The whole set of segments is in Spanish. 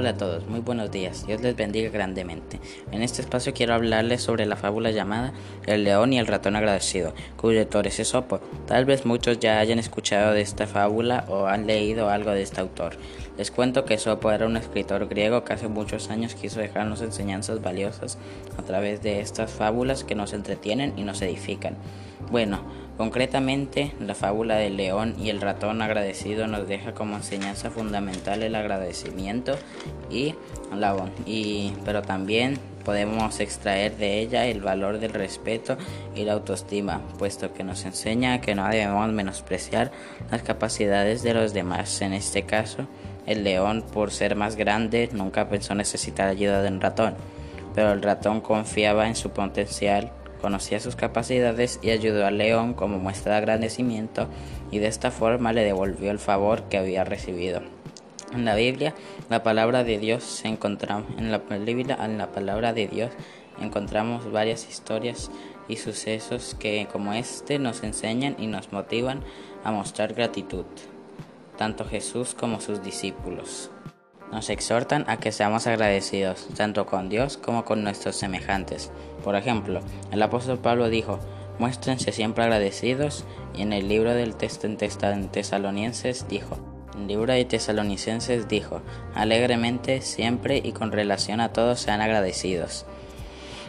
Hola a todos, muy buenos días, Dios les bendiga grandemente. En este espacio quiero hablarles sobre la fábula llamada El león y el ratón agradecido, cuyo autor es Esopo. Tal vez muchos ya hayan escuchado de esta fábula o han leído algo de este autor. Les cuento que Esopo era un escritor griego que hace muchos años quiso dejarnos enseñanzas valiosas a través de estas fábulas que nos entretienen y nos edifican. Bueno, concretamente la fábula del león y el ratón agradecido nos deja como enseñanza fundamental el agradecimiento y la y pero también podemos extraer de ella el valor del respeto y la autoestima, puesto que nos enseña que no debemos menospreciar las capacidades de los demás. En este caso, el león, por ser más grande, nunca pensó necesitar ayuda de un ratón, pero el ratón confiaba en su potencial conocía sus capacidades y ayudó al león como muestra de agradecimiento y de esta forma le devolvió el favor que había recibido. En la Biblia, la palabra de Dios en la Biblia, en la palabra de Dios encontramos varias historias y sucesos que como este nos enseñan y nos motivan a mostrar gratitud, tanto Jesús como sus discípulos. Nos exhortan a que seamos agradecidos tanto con Dios como con nuestros semejantes. Por ejemplo, el apóstol Pablo dijo, muéstrense siempre agradecidos y en el libro del texto en Tesalonicenses dijo, el libro de Tesalonicenses dijo, alegremente siempre y con relación a todos sean agradecidos.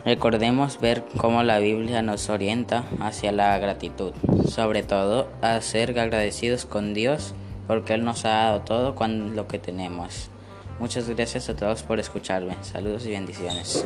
Recordemos ver cómo la Biblia nos orienta hacia la gratitud, sobre todo a ser agradecidos con Dios porque Él nos ha dado todo con lo que tenemos. Muchas gracias a todos por escucharme. Saludos y bendiciones.